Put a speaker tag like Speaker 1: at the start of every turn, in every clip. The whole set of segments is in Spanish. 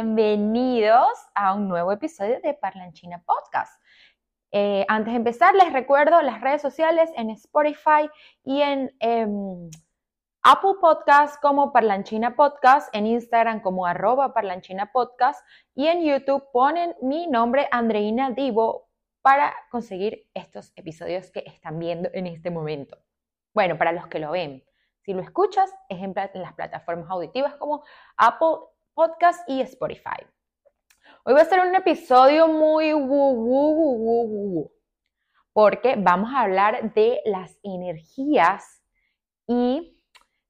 Speaker 1: bienvenidos a un nuevo episodio de Parlanchina Podcast. Eh, antes de empezar, les recuerdo las redes sociales en Spotify y en em, Apple Podcast como Parlanchina Podcast, en Instagram como arroba Parlanchina Podcast y en YouTube ponen mi nombre Andreina Divo para conseguir estos episodios que están viendo en este momento. Bueno, para los que lo ven. Si lo escuchas, es en, las plataformas auditivas como Apple Podcast y Spotify. Hoy va a ser un episodio muy porque vamos a hablar de las energías y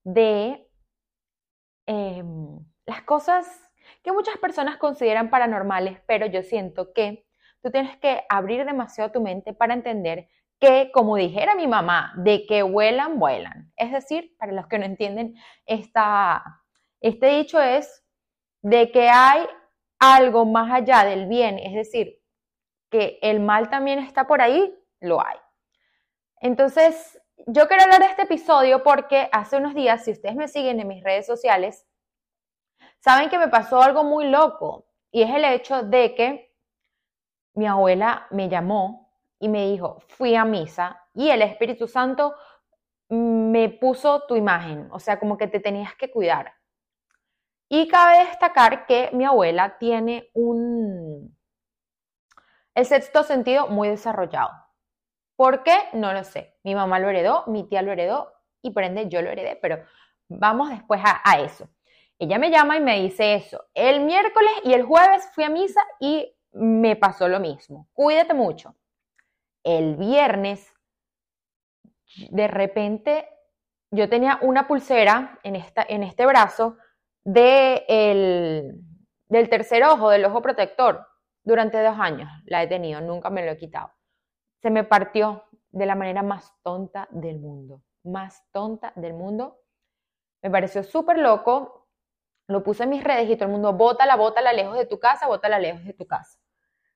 Speaker 1: de em, las cosas que muchas personas consideran paranormales, pero yo siento que tú tienes que abrir demasiado tu mente para entender que, como dijera mi mamá, de que vuelan, vuelan. Es decir, para los que no entienden, esta, este dicho es de que hay algo más allá del bien, es decir, que el mal también está por ahí, lo hay. Entonces, yo quiero hablar de este episodio porque hace unos días, si ustedes me siguen en mis redes sociales, saben que me pasó algo muy loco y es el hecho de que mi abuela me llamó y me dijo, fui a misa y el Espíritu Santo me puso tu imagen, o sea, como que te tenías que cuidar. Y cabe destacar que mi abuela tiene un el sexto sentido muy desarrollado. ¿Por qué? No lo sé. Mi mamá lo heredó, mi tía lo heredó y por ende yo lo heredé, pero vamos después a, a eso. Ella me llama y me dice eso. El miércoles y el jueves fui a misa y me pasó lo mismo. Cuídate mucho el viernes, de repente yo tenía una pulsera en, esta, en este brazo de el, del tercer ojo, del ojo protector. Durante dos años la he tenido, nunca me lo he quitado. Se me partió de la manera más tonta del mundo, más tonta del mundo. Me pareció súper loco. Lo puse en mis redes y todo el mundo, bótala, bótala lejos de tu casa, bótala lejos de tu casa.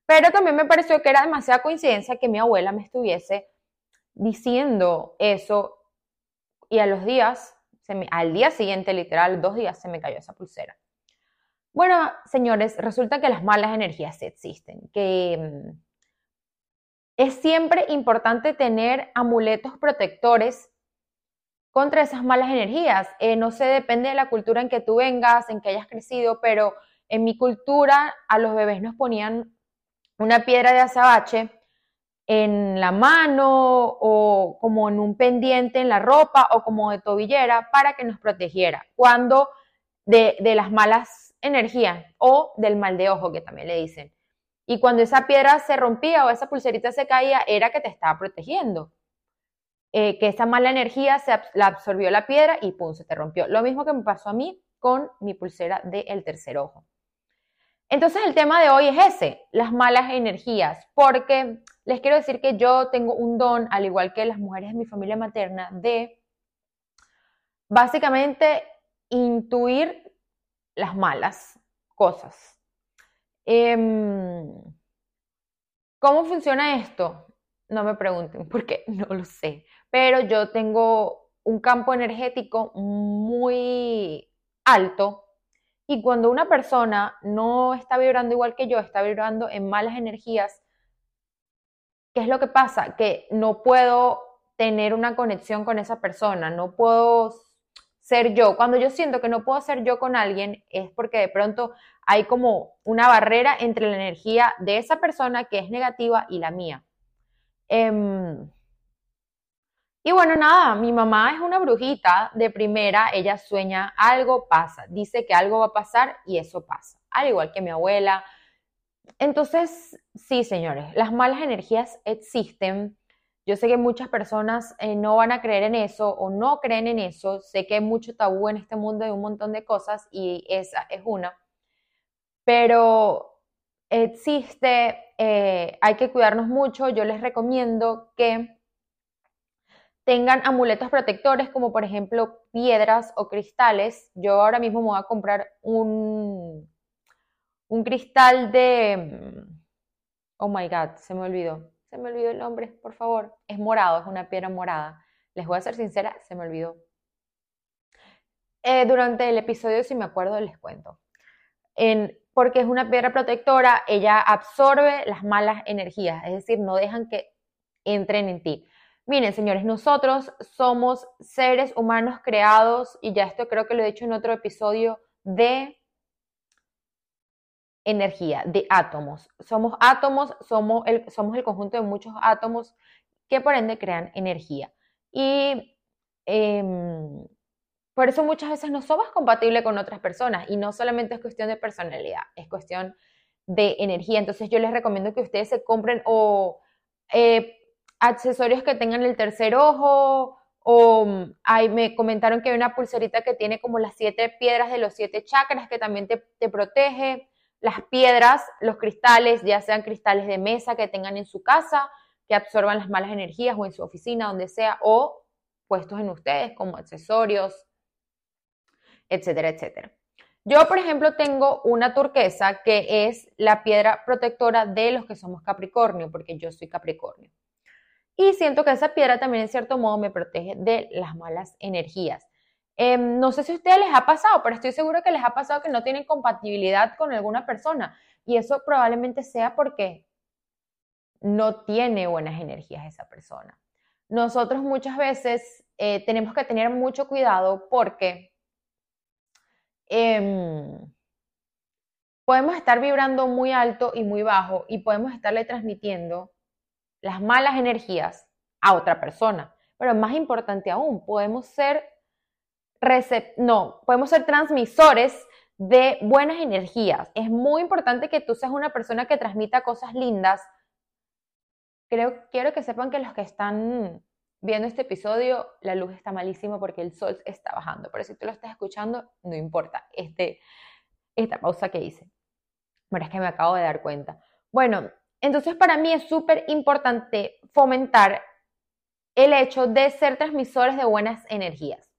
Speaker 1: Pero también me pareció que era demasiada coincidencia que mi abuela me estuviese diciendo eso y a los días, al día siguiente, literal, dos días, se me cayó esa pulsera. Bueno, señores, resulta que las malas energías existen, que mm, es siempre importante tener amuletos protectores contra esas malas energías. Eh, no sé, depende de la cultura en que tú vengas, en que hayas crecido, pero en mi cultura a los bebés nos ponían una piedra de azabache en la mano o como en un pendiente en la ropa o como de tobillera para que nos protegiera cuando de, las malas energías o del mal de ojo que también le dicen. Y cuando esa piedra se rompía o esa pulserita se caía era que te estaba protegiendo. Eh, que esa mala energía se la absorbió la piedra y pum, se te rompió. Lo mismo que me pasó a mí con mi pulsera del tercer ojo. Entonces el tema de hoy es ese, las malas energías, porque les quiero decir que yo tengo un don, al igual que las mujeres de mi familia materna, de básicamente intuir las malas cosas. Em, ¿Cómo funciona esto? No me pregunten porque no lo sé, pero yo tengo un campo energético muy alto y cuando una persona no está vibrando igual que yo, está vibrando en malas energías, ¿qué es lo que pasa? Que no puedo tener una conexión con esa persona, no puedo ser yo. Cuando yo siento que no puedo ser yo con alguien, es porque de pronto hay como una barrera entre la energía de esa persona que es negativa y la mía. Em, y bueno, nada, mi mamá es una brujita de primera, ella sueña algo pasa, dice que algo va a pasar y eso pasa, al igual que mi abuela. Entonces, sí, señores, las malas energías existen. Yo sé que muchas personas eh, no van a creer en eso o no creen en eso. Sé que hay mucho tabú en este mundo de un montón de cosas y esa es una. Pero existe, eh, hay que cuidarnos mucho. Yo les recomiendo que tengan amuletos protectores como por ejemplo piedras o cristales. Yo ahora mismo me voy a comprar un, un cristal de... Oh my god, se me olvidó. Se me olvidó el nombre, por favor. Es morado, es una piedra morada. Les voy a ser sincera, se me olvidó. Eh, durante el episodio, si me acuerdo, les cuento. En, porque es una piedra protectora, ella absorbe las malas energías, es decir, no dejan que entren en ti. Miren, señores, nosotros somos seres humanos creados, y ya esto creo que lo he dicho en otro episodio, de energía, de átomos. Somos átomos, somos el, somos el conjunto de muchos átomos que por ende crean energía. Y em, por eso muchas veces no somos compatibles con otras personas y no solamente es cuestión de personalidad, es cuestión de energía. Entonces yo les recomiendo que ustedes se compren o eh, accesorios que tengan el tercer ojo o mm, me comentaron que hay una pulserita que tiene como las siete piedras de los siete chakras que también te, te protege. Las piedras, los cristales, ya sean cristales de mesa que tengan en su casa, que absorban las malas energías o en su oficina, donde sea, o puestos en ustedes como accesorios, etcétera, etcétera. Yo, por ejemplo, tengo una turquesa que es la piedra protectora de los que somos Capricornio, porque yo soy Capricornio. Y siento que esa piedra también en cierto modo me protege de las malas energías. Em, no sé si a ustedes les ha pasado, pero estoy seguro que les ha pasado que no tienen compatibilidad con alguna persona. Y eso probablemente sea porque no tiene buenas energías esa persona. Nosotros muchas veces eh, tenemos que tener mucho cuidado porque Em, podemos estar vibrando muy alto y muy bajo y podemos estarle transmitiendo las malas energías a otra persona. Pero más importante aún, podemos ser no, podemos ser transmisores de buenas energías. Es muy importante que tú seas una persona que transmita cosas lindas. Creo, quiero que sepan que los que están viendo este episodio, la luz está malísima porque el sol está bajando, pero si tú lo estás escuchando, no importa este, esta pausa que hice. Bueno, es que me acabo de dar cuenta. Bueno, entonces para mí es súper importante fomentar el hecho de ser transmisores de buenas energías.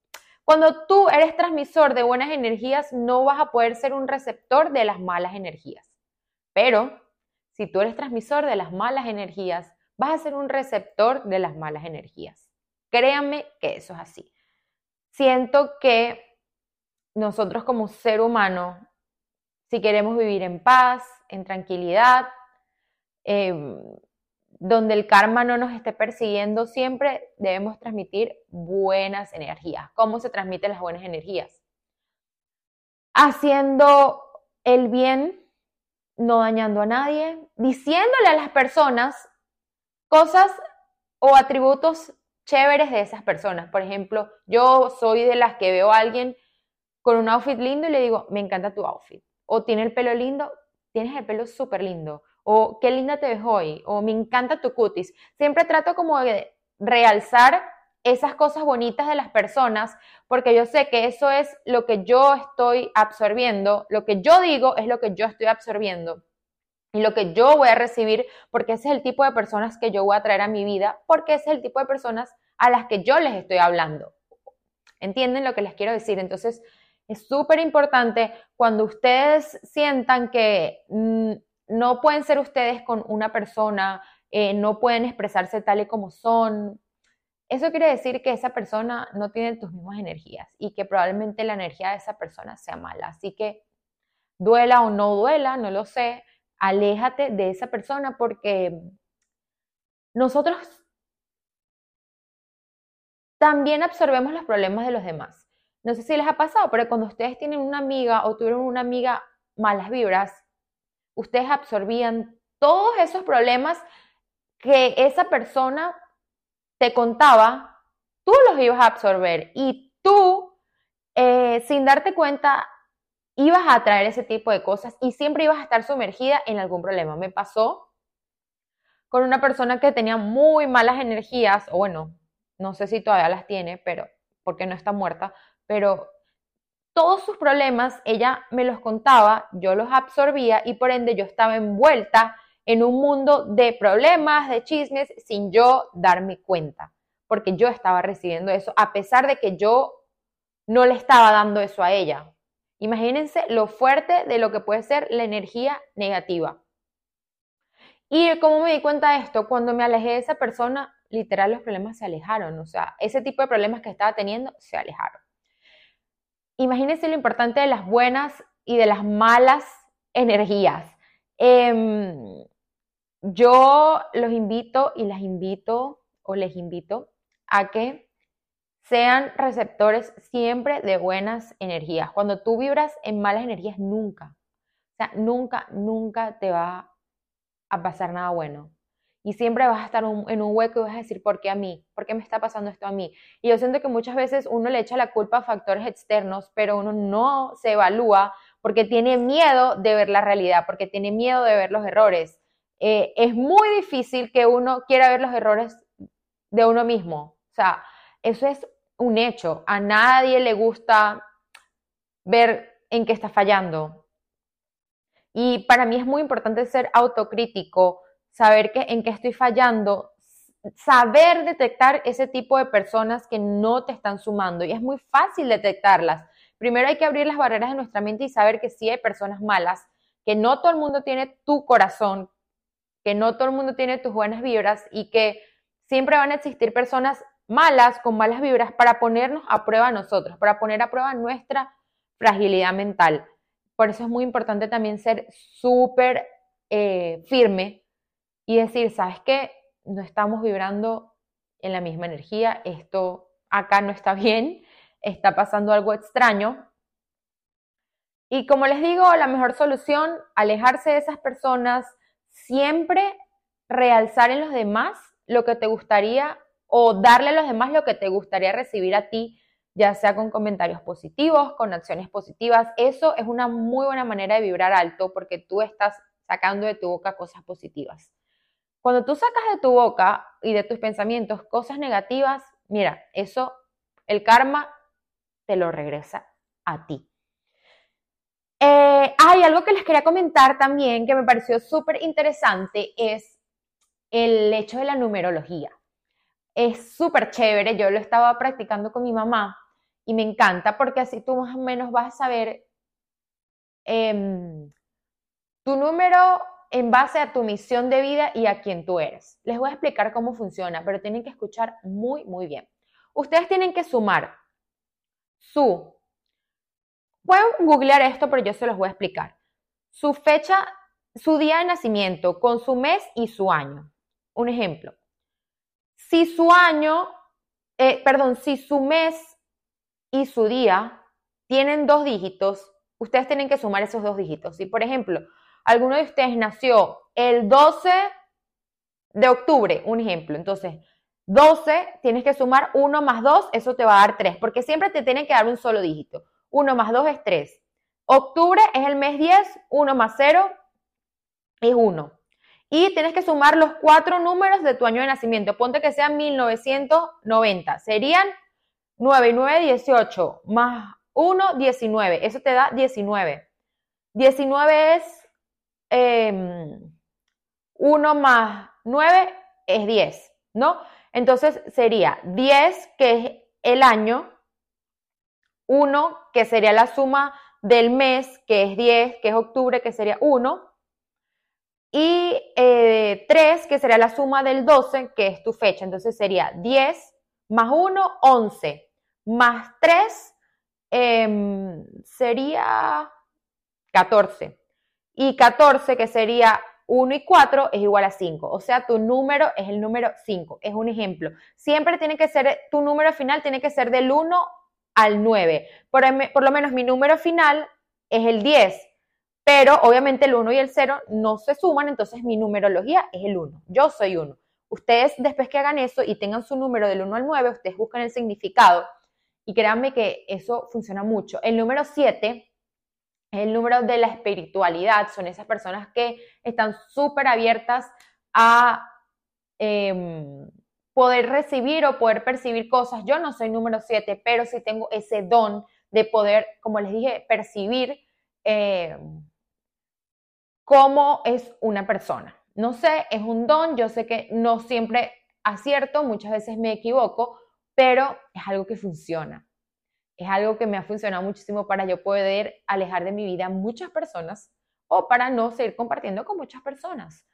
Speaker 1: Cuando tú eres transmisor de buenas energías, no vas a poder ser un receptor de las malas energías. Pero si tú eres transmisor de las malas energías, vas a ser un receptor de las malas energías. Créanme que eso es así. Siento que nosotros como ser humano, si queremos vivir en paz, en tranquilidad, em, donde el karma no nos esté persiguiendo, siempre debemos transmitir buenas energías. ¿Cómo se transmiten las buenas energías? Haciendo el bien, no dañando a nadie, diciéndole a las personas cosas o atributos chéveres de esas personas. Por ejemplo, yo soy de las que veo a alguien con un outfit lindo y le digo, me encanta tu outfit. O tiene el pelo lindo, tienes el pelo súper lindo. O qué linda te ves hoy. O me encanta tu cutis. Siempre trato como de realzar esas cosas bonitas de las personas, porque yo sé que eso es lo que yo estoy absorbiendo, lo que yo digo es lo que yo estoy absorbiendo y lo que yo voy a recibir, porque ese es el tipo de personas que yo voy a traer a mi vida, porque ese es el tipo de personas a las que yo les estoy hablando. ¿Entienden lo que les quiero decir? Entonces, es súper importante cuando ustedes sientan que mm, no pueden ser ustedes con una persona, eh, no pueden expresarse tal y como son. Eso quiere decir que esa persona no tiene tus mismas energías y que probablemente la energía de esa persona sea mala. Así que duela o no duela, no lo sé, aléjate de esa persona porque nosotros también absorbemos los problemas de los demás. No sé si les ha pasado, pero cuando ustedes tienen una amiga o tuvieron una amiga malas vibras, ustedes absorbían todos esos problemas que esa persona te contaba, tú los ibas a absorber y tú, eh, sin darte cuenta, ibas a traer ese tipo de cosas y siempre ibas a estar sumergida en algún problema. Me pasó con una persona que tenía muy malas energías, o bueno, no sé si todavía las tiene, pero porque no está muerta, pero todos sus problemas ella me los contaba, yo los absorbía y por ende yo estaba envuelta en un mundo de problemas, de chismes, sin yo darme cuenta, porque yo estaba recibiendo eso, a pesar de que yo no le estaba dando eso a ella. Imagínense lo fuerte de lo que puede ser la energía negativa. Y cómo me di cuenta de esto, cuando me alejé de esa persona, literal los problemas se alejaron, o sea, ese tipo de problemas que estaba teniendo se alejaron. Imagínense lo importante de las buenas y de las malas energías. Em, yo los invito y las invito o les invito a que sean receptores siempre de buenas energías. Cuando tú vibras en malas energías, nunca, o sea, nunca, nunca te va a pasar nada bueno. Y siempre vas a estar en un hueco y vas a decir, ¿por qué a mí? ¿Por qué me está pasando esto a mí? Y yo siento que muchas veces uno le echa la culpa a factores externos, pero uno no se evalúa porque tiene miedo de ver la realidad, porque tiene miedo de ver los errores. Eh, es muy difícil que uno quiera ver los errores de uno mismo. O sea, eso es un hecho. A nadie le gusta ver en qué está fallando. Y para mí es muy importante ser autocrítico, saber que, en qué estoy fallando, saber detectar ese tipo de personas que no te están sumando. Y es muy fácil detectarlas. Primero hay que abrir las barreras de nuestra mente y saber que sí hay personas malas, que no todo el mundo tiene tu corazón, que no todo el mundo tiene tus buenas vibras y que siempre van a existir personas malas con malas vibras para ponernos a prueba a nosotros, para poner a prueba nuestra fragilidad mental. Por eso es muy importante también ser súper eh, firme y decir, ¿sabes qué? No estamos vibrando en la misma energía, esto acá no está bien, está pasando algo extraño. Y como les digo, la mejor solución, alejarse de esas personas, siempre realzar en los demás lo que te gustaría o darle a los demás lo que te gustaría recibir a ti, ya sea con comentarios positivos, con acciones positivas. Eso es una muy buena manera de vibrar alto porque tú estás sacando de tu boca cosas positivas. Cuando tú sacas de tu boca y de tus pensamientos cosas negativas, mira, eso, el karma te lo regresa a ti. Eh, hay algo que les quería comentar también que me pareció súper interesante, es el hecho de la numerología. Es súper chévere, yo lo estaba practicando con mi mamá y me encanta porque así tú más o menos vas a saber em, tu número en base a tu misión de vida y a quién tú eres. Les voy a explicar cómo funciona, pero tienen que escuchar muy, muy bien. Ustedes tienen que sumar su, pueden googlear esto, pero yo se los voy a explicar. Su fecha, su día de nacimiento con su mes y su año. Un ejemplo, si su año, eh, perdón, si su mes y su día tienen dos dígitos, ustedes tienen que sumar esos dos dígitos. Si, por ejemplo, alguno de ustedes nació el 12 de octubre, un ejemplo, entonces 12 tienes que sumar 1 más 2, eso te va a dar 3, porque siempre te tienen que dar un solo dígito. 1 más 2 es 3. Octubre es el mes 10, 1 más 0 es 1 y tienes que sumar los cuatro números de tu año de nacimiento. Ponte que sean 1990. Serían 9 y 9, 18, más 1, 19. Eso te da 19. 19 es 1 em, más 9 es 10, ¿no? Entonces sería 10, que es el año, 1, que sería la suma del mes, que es 10, que es octubre, que sería 1, y 3, eh, que sería la suma del 12, que es tu fecha. Entonces sería 10 más 1, 11, más 3 em, sería 14. Y 14, que sería 1 y 4, es igual a 5. O sea, tu número es el número 5. Es un ejemplo. Siempre tiene que ser, tu número final tiene que ser del 1 al 9. Por, por lo menos mi número final es el 10 pero obviamente el 1 y el 0 no se suman, entonces mi numerología es el 1. Yo soy 1. Ustedes después que hagan eso y tengan su número del 1 al 9, ustedes buscan el significado y créanme que eso funciona mucho. El número 7 es el número de la espiritualidad, son esas personas que están súper abiertas a em, poder recibir o poder percibir cosas. Yo no soy número 7, pero sí tengo ese don de poder, como les dije, percibir. Em, cómo es una persona. No sé, es un don, yo sé que no siempre acierto, muchas veces me equivoco, pero es algo que funciona. Es algo que me ha funcionado muchísimo para yo poder alejar de mi vida muchas personas o para no seguir compartiendo con muchas personas.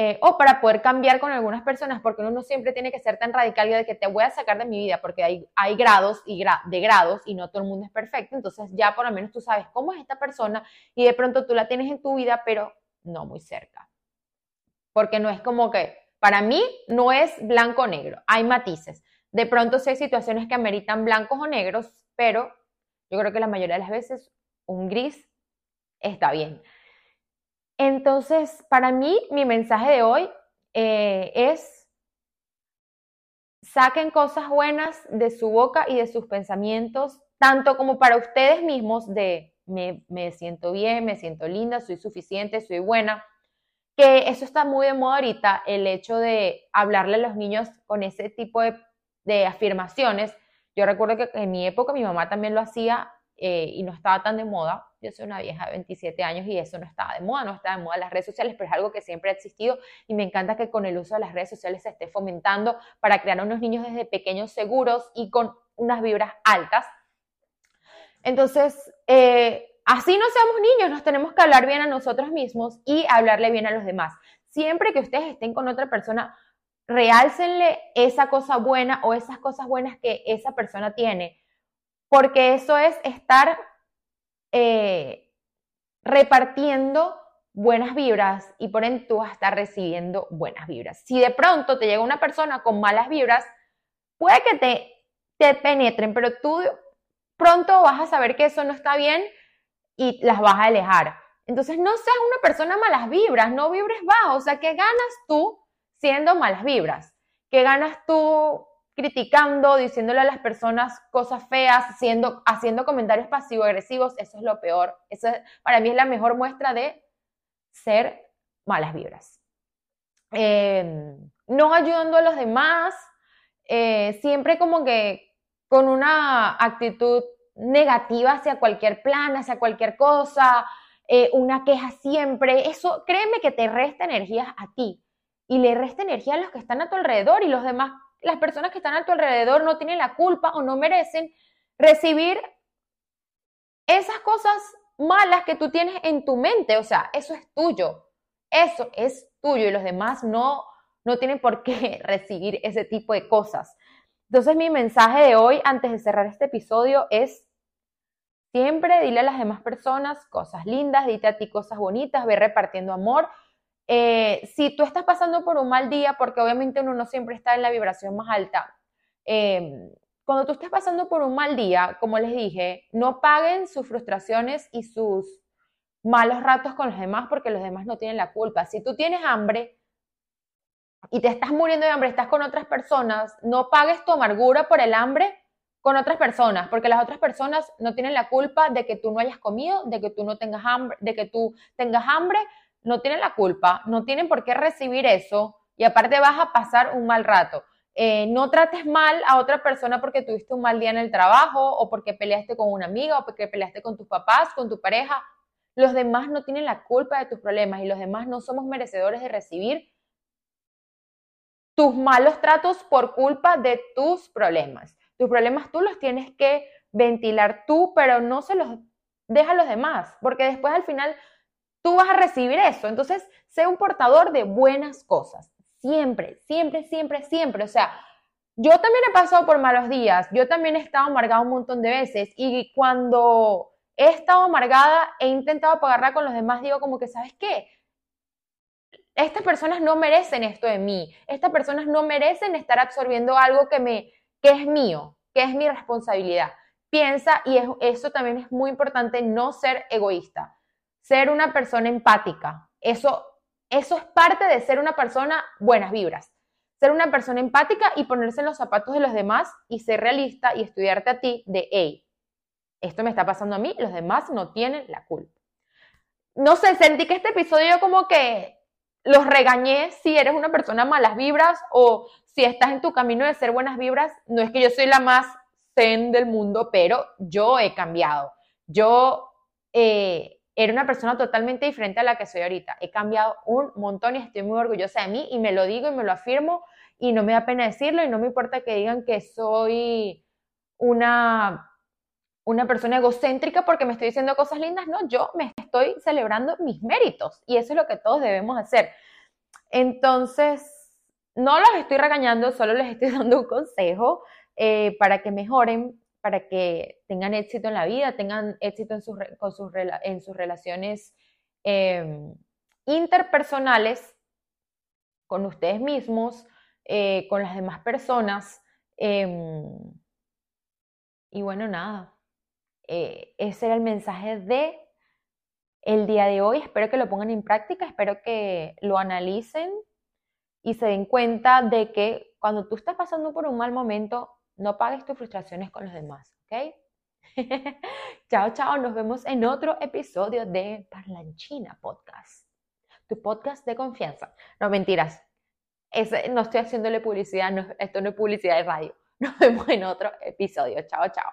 Speaker 1: eh, o para poder cambiar con algunas personas, porque uno no siempre tiene que ser tan radical de que te voy a sacar de mi vida, porque hay, hay grados y de grados y no todo el mundo es perfecto, entonces ya por lo menos tú sabes cómo es esta persona y de pronto tú la tienes en tu vida, pero no muy cerca. Porque no es como que, para mí no es blanco o negro, hay matices. De pronto sí hay situaciones que ameritan blancos o negros, pero yo creo que la mayoría de las veces un gris está bien. Entonces, para mí, mi mensaje de hoy eh, es, saquen cosas buenas de su boca y de sus pensamientos, tanto como para ustedes mismos de me, me siento bien, me siento linda, soy suficiente, soy buena, que eso está muy de moda ahorita, el hecho de hablarle a los niños con ese tipo de, de afirmaciones. Yo recuerdo que en mi época mi mamá también lo hacía eh, y no estaba tan de moda. Yo soy una vieja de 27 años y eso no estaba de moda, no estaba de moda las redes sociales, pero es algo que siempre ha existido y me encanta que con el uso de las redes sociales se esté fomentando para crear unos niños desde pequeños seguros y con unas vibras altas. Entonces, eh, así no seamos niños, nos tenemos que hablar bien a nosotros mismos y hablarle bien a los demás. Siempre que ustedes estén con otra persona, realcenle esa cosa buena o esas cosas buenas que esa persona tiene porque eso es estar eh, repartiendo buenas vibras y por ende tú vas a estar recibiendo buenas vibras. Si de pronto te llega una persona con malas vibras, puede que te, te penetren, pero tú pronto vas a saber que eso no está bien y las vas a alejar. Entonces no seas una persona malas vibras, no vibres bajo, o sea, ¿qué ganas tú siendo malas vibras? ¿Qué ganas tú criticando, diciéndole a las personas cosas feas, haciendo, haciendo comentarios pasivo-agresivos, eso es lo peor. Eso para mí es la mejor muestra de ser malas vibras. Em, no ayudando a los demás, eh, siempre como que con una actitud negativa hacia cualquier plan, hacia cualquier cosa, eh, una queja siempre, eso créeme que te resta energía a ti y le resta energía a los que están a tu alrededor y los demás las personas que están a tu alrededor no tienen la culpa o no merecen recibir esas cosas malas que tú tienes en tu mente. O sea, eso es tuyo. Eso es tuyo y los demás no, no tienen por qué recibir ese tipo de cosas. Entonces mi mensaje de hoy, antes de cerrar este episodio, es siempre dile a las demás personas cosas lindas, dite a ti cosas bonitas, ve repartiendo amor eh, si tú estás pasando por un mal día, porque obviamente uno no siempre está en la vibración más alta, em, cuando tú estés pasando por un mal día, como les dije, no paguen sus frustraciones y sus malos ratos con los demás porque los demás no tienen la culpa. Si tú tienes hambre y te estás muriendo de hambre, estás con otras personas, no pagues tu amargura por el hambre con otras personas, porque las otras personas no tienen la culpa de que tú no hayas comido, de que tú no tengas hambre, de que tú tengas hambre, no tienen la culpa, no tienen por qué recibir eso y aparte vas a pasar un mal rato. Eh, no trates mal a otra persona porque tuviste un mal día en el trabajo o porque peleaste con una amiga o porque peleaste con tus papás, con tu pareja. Los demás no tienen la culpa de tus problemas y los demás no somos merecedores de recibir tus malos tratos por culpa de tus problemas. Tus problemas tú los tienes que ventilar tú, pero no se los deja a los demás, porque después al final tú vas a recibir eso. Entonces, sé un portador de buenas cosas. Siempre, siempre, siempre, siempre. O sea, yo también he pasado por malos días. Yo también he estado amargada un montón de veces. Y cuando he estado amargada, he intentado pagarla con los demás, digo como que, ¿sabes qué? Estas personas no merecen esto de mí. Estas personas no merecen estar absorbiendo algo que, me, que es mío, que es mi responsabilidad. Piensa, y eso también es muy importante, no ser egoísta ser una persona empática. Eso, eso es parte de ser una persona buenas vibras. Ser una persona empática y ponerse en los zapatos de los demás y ser realista y estudiarte a ti de, hey, esto me está pasando a mí, los demás no tienen la culpa. No sé, sentí que este episodio como que los regañé si eres una persona malas vibras o si estás en tu camino de ser buenas vibras. No es que yo soy la más zen del mundo, pero yo he cambiado. Yo eh, era una persona totalmente diferente a la que soy ahorita. He cambiado un montón y estoy muy orgullosa de mí y me lo digo y me lo afirmo y no me da pena decirlo y no me importa que digan que soy una, una persona egocéntrica porque me estoy diciendo cosas lindas. No, yo me estoy celebrando mis méritos y eso es lo que todos debemos hacer. Entonces, no los estoy regañando, solo les estoy dando un consejo eh, para que mejoren, para que tengan éxito en la vida, tengan éxito en sus, en sus relaciones em, interpersonales con ustedes mismos, eh, con las demás personas. Em, y bueno, nada, eh, ese era el mensaje de el día de hoy. Espero que lo pongan en práctica, espero que lo analicen y se den cuenta de que cuando tú estás pasando por un mal momento, no pagues tus frustraciones con los demás, ¿ok? chao, chao, nos vemos en otro episodio de Parlanchina Podcast, tu podcast de confianza. No, mentiras, no estoy haciéndole publicidad, esto no es publicidad de radio. Nos vemos en otro episodio. Chao, chao.